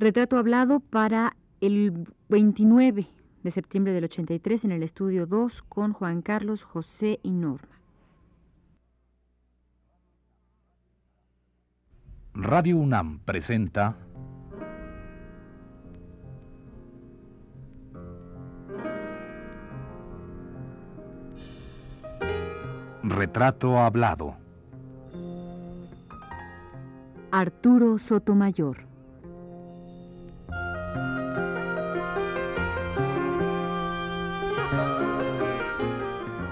Retrato hablado para el 29 de septiembre del 83 en el estudio 2 con Juan Carlos, José y Norma. Radio UNAM presenta Retrato hablado. Arturo Sotomayor.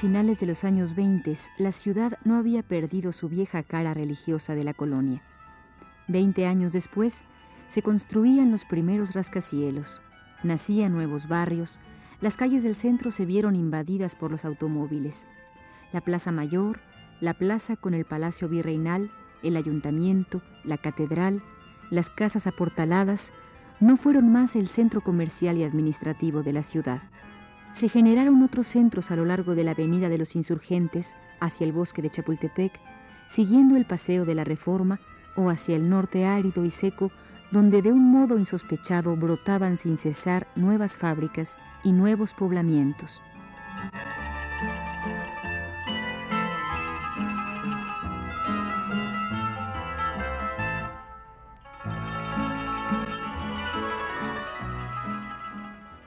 Finales de los años 20, la ciudad no había perdido su vieja cara religiosa de la colonia. Veinte años después, se construían los primeros rascacielos, nacían nuevos barrios, las calles del centro se vieron invadidas por los automóviles. La Plaza Mayor, la plaza con el Palacio Virreinal, el ayuntamiento, la catedral, las casas aportaladas, no fueron más el centro comercial y administrativo de la ciudad se generaron otros centros a lo largo de la Avenida de los Insurgentes hacia el bosque de Chapultepec, siguiendo el Paseo de la Reforma o hacia el norte árido y seco, donde de un modo insospechado brotaban sin cesar nuevas fábricas y nuevos poblamientos.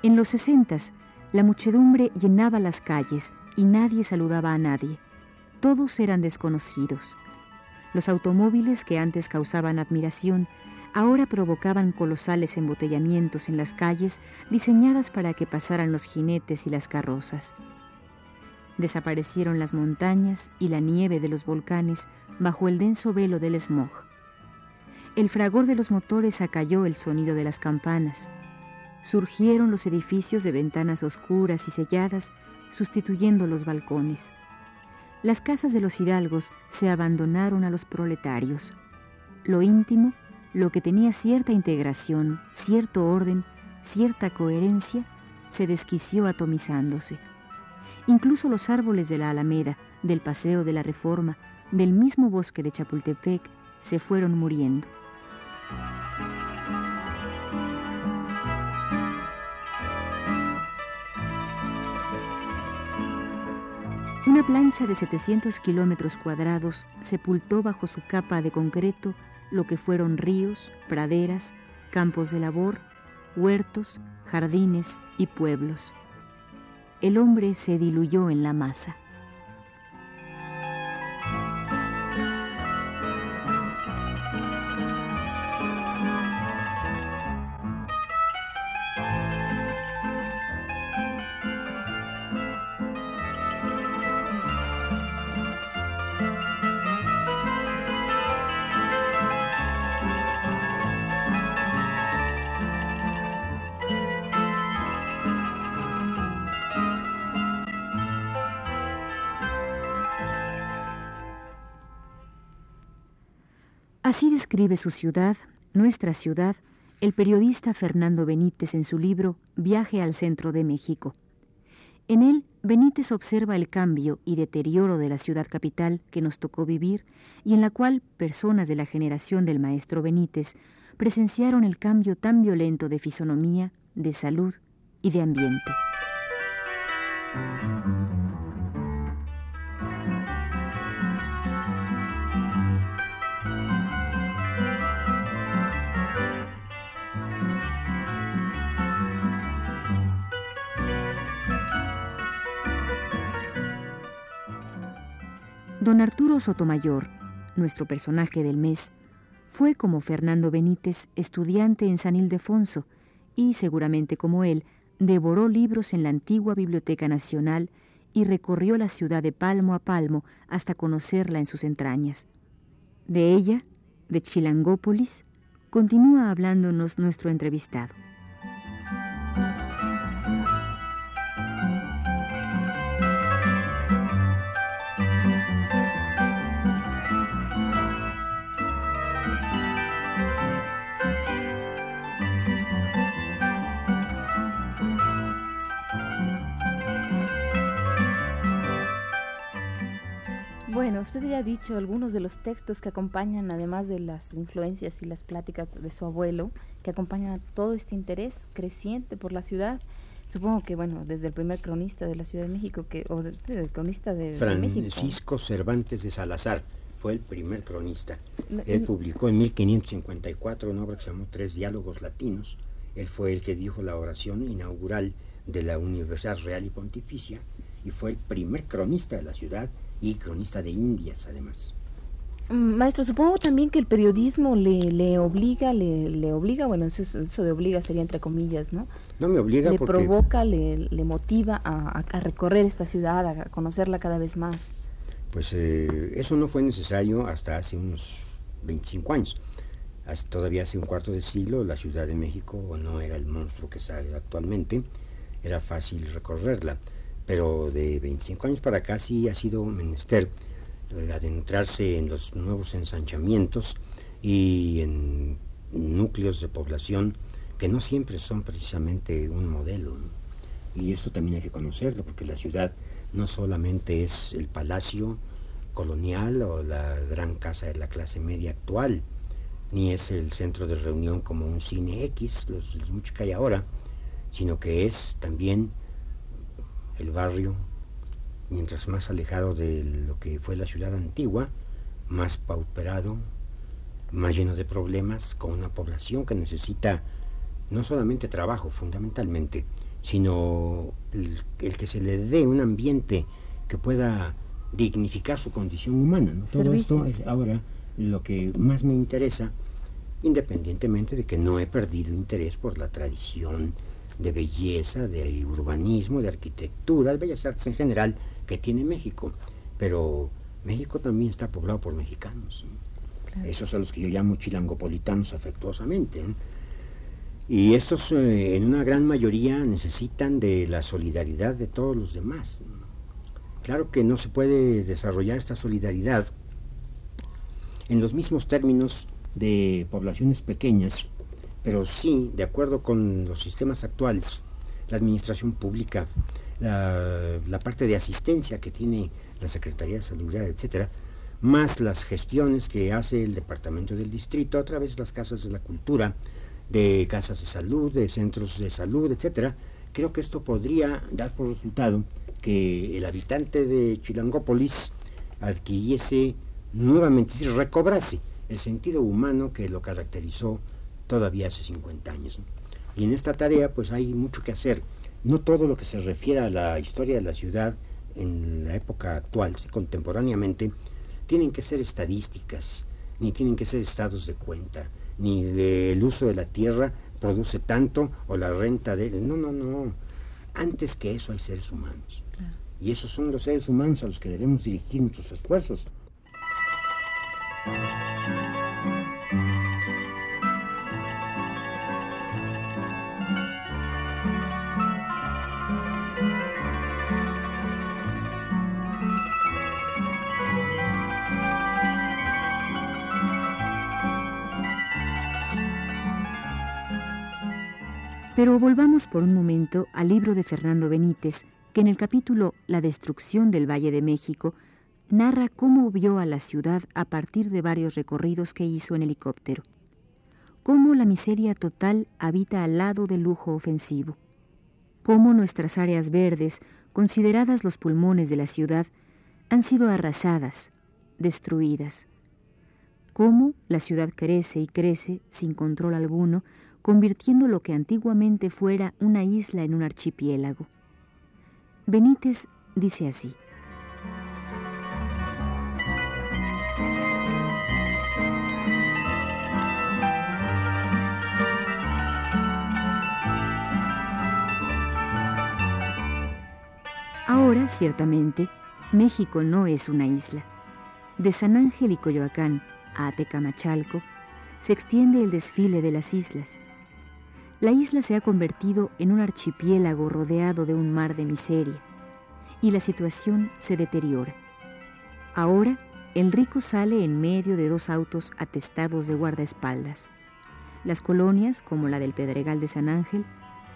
En los sesentas, la muchedumbre llenaba las calles y nadie saludaba a nadie. Todos eran desconocidos. Los automóviles que antes causaban admiración ahora provocaban colosales embotellamientos en las calles diseñadas para que pasaran los jinetes y las carrozas. Desaparecieron las montañas y la nieve de los volcanes bajo el denso velo del smog. El fragor de los motores acalló el sonido de las campanas surgieron los edificios de ventanas oscuras y selladas, sustituyendo los balcones. Las casas de los hidalgos se abandonaron a los proletarios. Lo íntimo, lo que tenía cierta integración, cierto orden, cierta coherencia, se desquició atomizándose. Incluso los árboles de la Alameda, del Paseo de la Reforma, del mismo bosque de Chapultepec, se fueron muriendo. Una plancha de 700 kilómetros cuadrados sepultó bajo su capa de concreto lo que fueron ríos, praderas, campos de labor, huertos, jardines y pueblos. El hombre se diluyó en la masa. Así describe su ciudad, nuestra ciudad, el periodista Fernando Benítez en su libro Viaje al centro de México. En él, Benítez observa el cambio y deterioro de la ciudad capital que nos tocó vivir y en la cual personas de la generación del maestro Benítez presenciaron el cambio tan violento de fisonomía, de salud y de ambiente. Don Arturo Sotomayor, nuestro personaje del mes, fue como Fernando Benítez estudiante en San Ildefonso y, seguramente como él, devoró libros en la antigua Biblioteca Nacional y recorrió la ciudad de palmo a palmo hasta conocerla en sus entrañas. De ella, de Chilangópolis, continúa hablándonos nuestro entrevistado. Bueno, usted ya ha dicho algunos de los textos que acompañan, además de las influencias y las pláticas de su abuelo, que acompañan a todo este interés creciente por la ciudad. Supongo que, bueno, desde el primer cronista de la Ciudad de México, que, o desde el cronista de, Francisco Cervantes de Salazar fue el primer cronista. Él publicó en 1554 una obra que se llamó Tres Diálogos Latinos. Él fue el que dijo la oración inaugural de la Universidad Real y Pontificia y fue el primer cronista de la ciudad y cronista de Indias además. Mm, maestro, supongo también que el periodismo le, le obliga, le, le obliga, bueno, eso, eso, de obliga sería entre comillas, ¿no? No me obliga le porque... provoca, le, le motiva a, a, recorrer esta ciudad, a conocerla cada vez más. Pues eh, eso no fue necesario hasta hace unos 25 años. Hasta todavía hace un cuarto de siglo la Ciudad de México no era el monstruo que sabe actualmente, era fácil recorrerla pero de 25 años para acá sí ha sido menester eh, adentrarse en los nuevos ensanchamientos y en núcleos de población que no siempre son precisamente un modelo. Y esto también hay que conocerlo, porque la ciudad no solamente es el palacio colonial o la gran casa de la clase media actual, ni es el centro de reunión como un cine X, los, los muchos que hay ahora, sino que es también el barrio, mientras más alejado de lo que fue la ciudad antigua, más pauperado, más lleno de problemas, con una población que necesita no solamente trabajo fundamentalmente, sino el, el que se le dé un ambiente que pueda dignificar su condición humana. ¿no? Todo esto es ahora lo que más me interesa, independientemente de que no he perdido interés por la tradición de belleza, de urbanismo, de arquitectura, de bellas artes en general que tiene México. Pero México también está poblado por mexicanos. Claro. Esos son los que yo llamo chilangopolitanos afectuosamente. ¿eh? Y estos eh, en una gran mayoría necesitan de la solidaridad de todos los demás. Claro que no se puede desarrollar esta solidaridad en los mismos términos de poblaciones pequeñas pero sí, de acuerdo con los sistemas actuales, la administración pública, la, la parte de asistencia que tiene la Secretaría de Salud, etcétera, más las gestiones que hace el Departamento del Distrito a través de las casas de la cultura, de casas de salud, de centros de salud, etcétera, creo que esto podría dar por resultado que el habitante de Chilangópolis adquiriese nuevamente, recobrase el sentido humano que lo caracterizó todavía hace 50 años. ¿no? Y en esta tarea pues hay mucho que hacer. No todo lo que se refiere a la historia de la ciudad en la época actual, contemporáneamente, tienen que ser estadísticas, ni tienen que ser estados de cuenta, ni del uso de la tierra produce tanto o la renta de... No, no, no. Antes que eso hay seres humanos. Claro. Y esos son los seres humanos a los que debemos dirigir nuestros esfuerzos. Pero volvamos por un momento al libro de Fernando Benítez, que en el capítulo La destrucción del Valle de México narra cómo vio a la ciudad a partir de varios recorridos que hizo en helicóptero, cómo la miseria total habita al lado del lujo ofensivo, cómo nuestras áreas verdes, consideradas los pulmones de la ciudad, han sido arrasadas, destruidas, cómo la ciudad crece y crece sin control alguno, convirtiendo lo que antiguamente fuera una isla en un archipiélago. Benítez dice así. Ahora, ciertamente, México no es una isla. De San Ángel y Coyoacán a Tecamachalco se extiende el desfile de las islas. La isla se ha convertido en un archipiélago rodeado de un mar de miseria y la situación se deteriora. Ahora, el rico sale en medio de dos autos atestados de guardaespaldas. Las colonias, como la del Pedregal de San Ángel,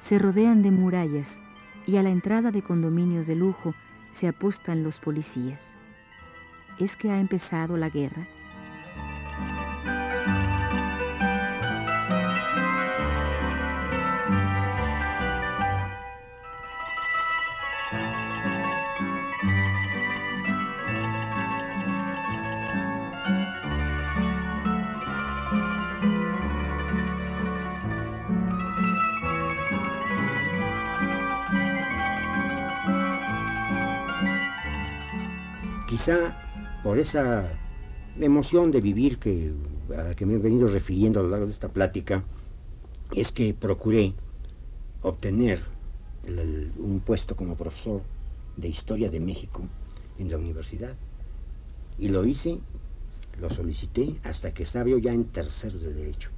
se rodean de murallas y a la entrada de condominios de lujo se apostan los policías. ¿Es que ha empezado la guerra? Quizá por esa emoción de vivir que, a la que me he venido refiriendo a lo largo de esta plática, es que procuré obtener un puesto como profesor de Historia de México en la universidad. Y lo hice, lo solicité hasta que estaba yo ya en tercero de Derecho.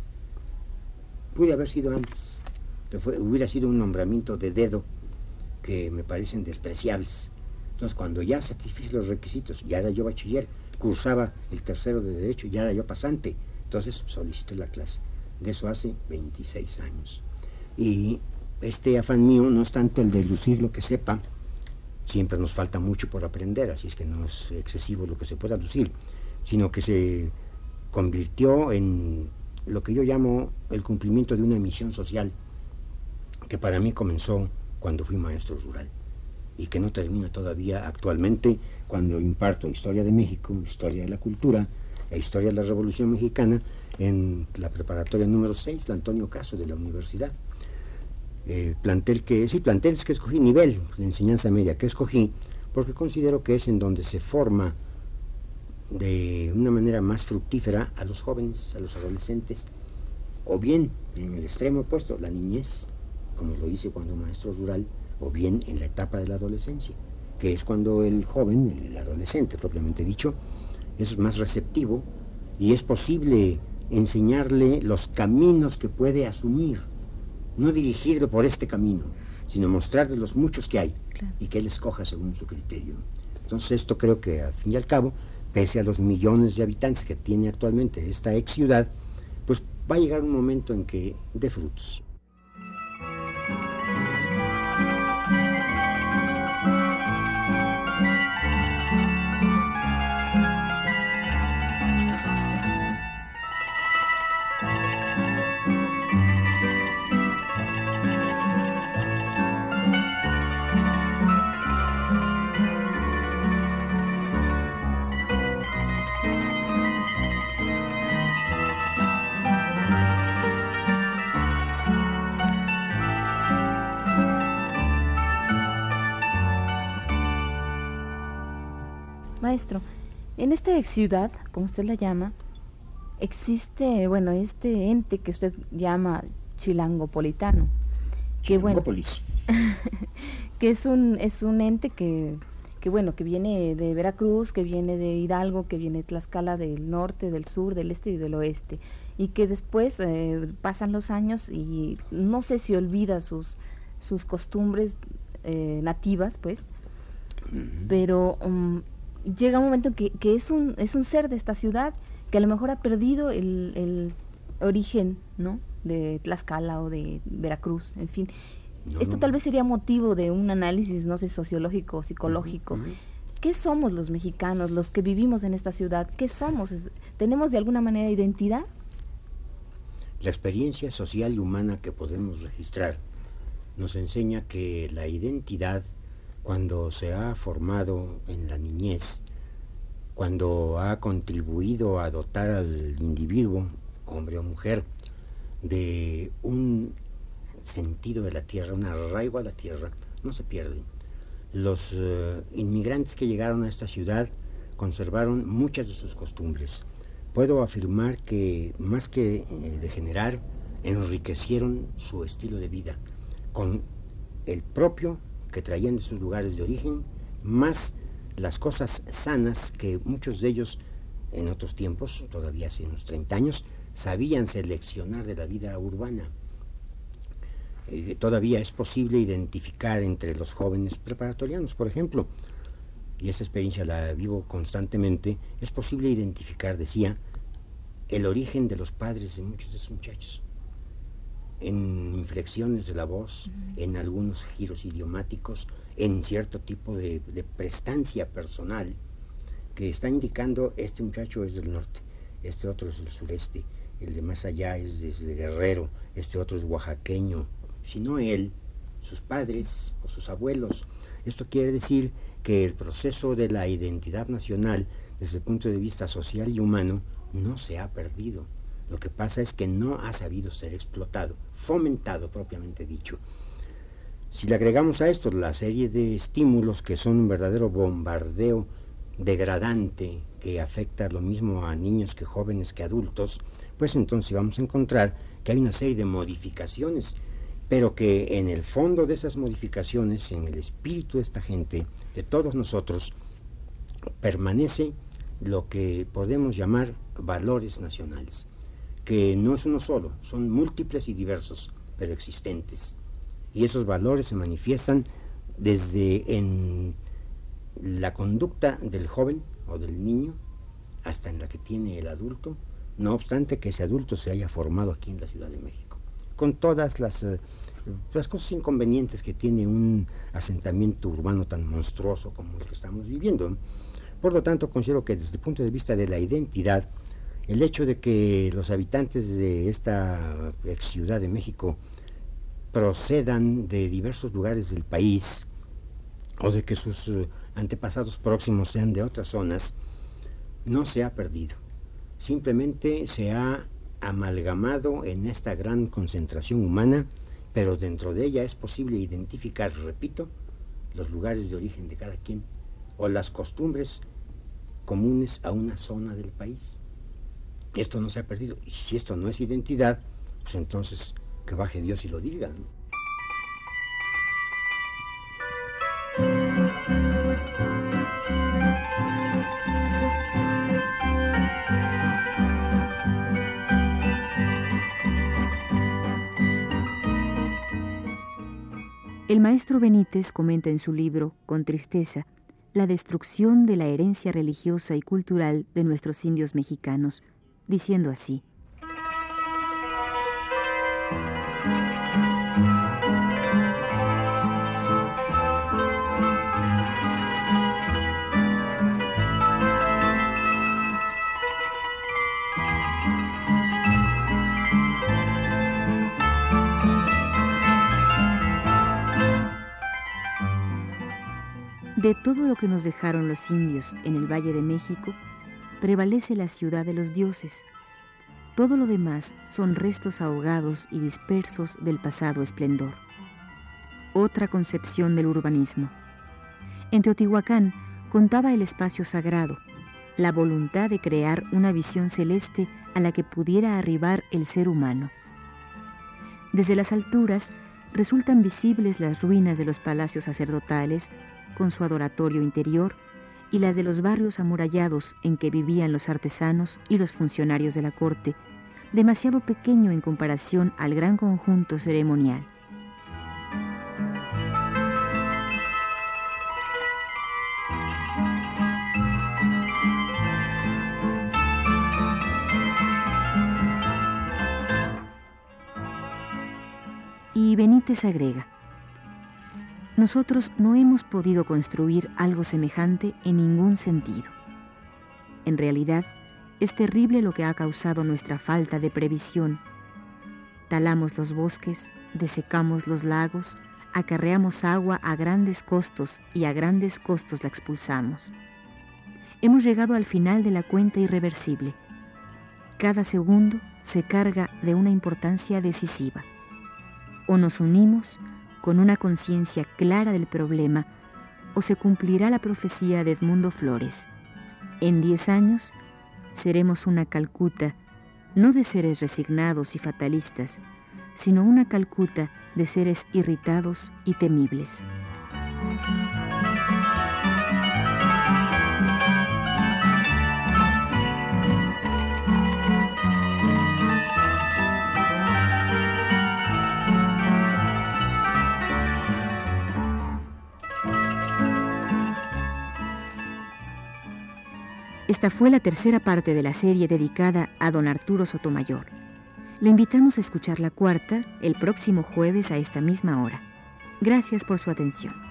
Pude haber sido antes, pero hubiera sido un nombramiento de dedo que me parecen despreciables entonces, cuando ya satisfice los requisitos, ya era yo bachiller, cursaba el tercero de Derecho, ya era yo pasante, entonces solicité la clase. De eso hace 26 años. Y este afán mío no es tanto el de lucir lo que sepa, siempre nos falta mucho por aprender, así es que no es excesivo lo que se pueda lucir, sino que se convirtió en lo que yo llamo el cumplimiento de una misión social, que para mí comenzó cuando fui maestro rural y que no termina todavía actualmente cuando imparto Historia de México, Historia de la Cultura e Historia de la Revolución Mexicana en la preparatoria número 6, la Antonio Caso de la Universidad. Eh, plantel que, sí, planteles que escogí, nivel de enseñanza media que escogí, porque considero que es en donde se forma de una manera más fructífera a los jóvenes, a los adolescentes, o bien en el extremo opuesto, la niñez, como lo hice cuando maestro rural, o bien en la etapa de la adolescencia, que es cuando el joven, el adolescente propiamente dicho, es más receptivo y es posible enseñarle los caminos que puede asumir, no dirigirlo por este camino, sino mostrarle los muchos que hay y que él escoja según su criterio. Entonces esto creo que al fin y al cabo, pese a los millones de habitantes que tiene actualmente esta ex ciudad, pues va a llegar un momento en que dé frutos. Maestro, en esta ciudad, como usted la llama, existe, bueno, este ente que usted llama chilangopolitano. Que bueno, que es un, es un ente que, que, bueno, que viene de Veracruz, que viene de Hidalgo, que viene de Tlaxcala del norte, del sur, del este y del oeste. Y que después eh, pasan los años y no sé si olvida sus, sus costumbres eh, nativas, pues, pero um, llega un momento que, que, es, un, es un ser de esta ciudad que a lo mejor ha perdido el, el origen, ¿no? De Tlaxcala o de Veracruz, en fin. Esto tal vez sería motivo de un análisis, no sé, sociológico, psicológico. ¿Qué somos los mexicanos, los que vivimos en esta ciudad? ¿Qué somos? ¿Tenemos de alguna manera identidad? La experiencia social y humana que podemos registrar nos enseña que la identidad cuando se ha formado en la niñez, cuando ha contribuido a dotar al individuo, hombre o mujer, de un sentido de la tierra, un arraigo a la tierra, no se pierde. Los eh, inmigrantes que llegaron a esta ciudad conservaron muchas de sus costumbres. Puedo afirmar que más que eh, degenerar, enriquecieron su estilo de vida con el propio que traían de sus lugares de origen, más las cosas sanas que muchos de ellos en otros tiempos, todavía hace unos 30 años, sabían seleccionar de la vida urbana. Eh, todavía es posible identificar entre los jóvenes preparatorianos, por ejemplo, y esa experiencia la vivo constantemente, es posible identificar, decía, el origen de los padres de muchos de esos muchachos. En inflexiones de la voz, en algunos giros idiomáticos, en cierto tipo de, de prestancia personal que está indicando este muchacho es del norte, este otro es del sureste, el de más allá es de Guerrero, este otro es oaxaqueño, sino él, sus padres o sus abuelos. Esto quiere decir que el proceso de la identidad nacional desde el punto de vista social y humano no se ha perdido. Lo que pasa es que no ha sabido ser explotado, fomentado propiamente dicho. Si le agregamos a esto la serie de estímulos que son un verdadero bombardeo degradante que afecta lo mismo a niños que jóvenes que adultos, pues entonces vamos a encontrar que hay una serie de modificaciones, pero que en el fondo de esas modificaciones, en el espíritu de esta gente, de todos nosotros, permanece lo que podemos llamar valores nacionales, que no es uno solo, son múltiples y diversos, pero existentes. Y esos valores se manifiestan desde en la conducta del joven o del niño hasta en la que tiene el adulto, no obstante que ese adulto se haya formado aquí en la Ciudad de México, con todas las, eh, las cosas inconvenientes que tiene un asentamiento urbano tan monstruoso como el que estamos viviendo. Por lo tanto, considero que desde el punto de vista de la identidad, el hecho de que los habitantes de esta ex Ciudad de México procedan de diversos lugares del país, o de que sus eh, antepasados próximos sean de otras zonas, no se ha perdido. Simplemente se ha amalgamado en esta gran concentración humana, pero dentro de ella es posible identificar, repito, los lugares de origen de cada quien o las costumbres comunes a una zona del país. Esto no se ha perdido. Y si esto no es identidad, pues entonces que baje Dios y lo diga. El maestro Benítez comenta en su libro, con tristeza, la destrucción de la herencia religiosa y cultural de nuestros indios mexicanos, diciendo así. De todo lo que nos dejaron los indios en el Valle de México, prevalece la ciudad de los dioses. Todo lo demás son restos ahogados y dispersos del pasado esplendor. Otra concepción del urbanismo. En Teotihuacán contaba el espacio sagrado, la voluntad de crear una visión celeste a la que pudiera arribar el ser humano. Desde las alturas resultan visibles las ruinas de los palacios sacerdotales con su adoratorio interior y las de los barrios amurallados en que vivían los artesanos y los funcionarios de la corte, demasiado pequeño en comparación al gran conjunto ceremonial. Y Benítez agrega, nosotros no hemos podido construir algo semejante en ningún sentido. En realidad, es terrible lo que ha causado nuestra falta de previsión. Talamos los bosques, desecamos los lagos, acarreamos agua a grandes costos y a grandes costos la expulsamos. Hemos llegado al final de la cuenta irreversible. Cada segundo se carga de una importancia decisiva. O nos unimos con una conciencia clara del problema, o se cumplirá la profecía de Edmundo Flores. En diez años seremos una Calcuta, no de seres resignados y fatalistas, sino una Calcuta de seres irritados y temibles. Esta fue la tercera parte de la serie dedicada a don Arturo Sotomayor. Le invitamos a escuchar la cuarta el próximo jueves a esta misma hora. Gracias por su atención.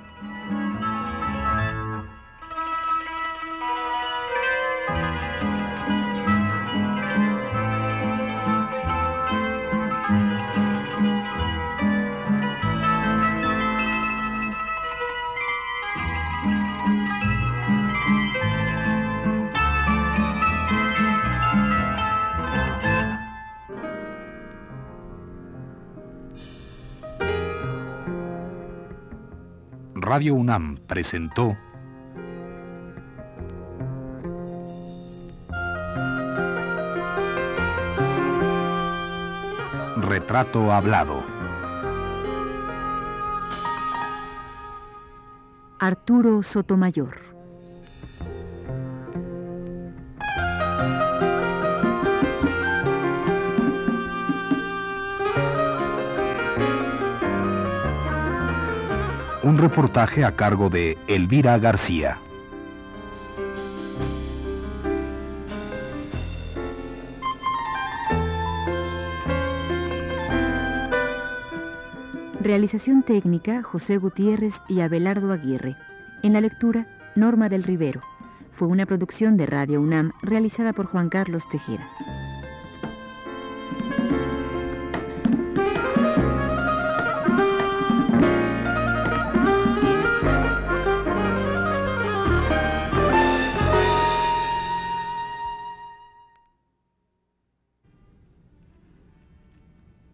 Radio UNAM presentó Retrato Hablado. Arturo Sotomayor. Un reportaje a cargo de Elvira García. Realización técnica José Gutiérrez y Abelardo Aguirre. En la lectura Norma del Rivero. Fue una producción de Radio UNAM realizada por Juan Carlos Tejera.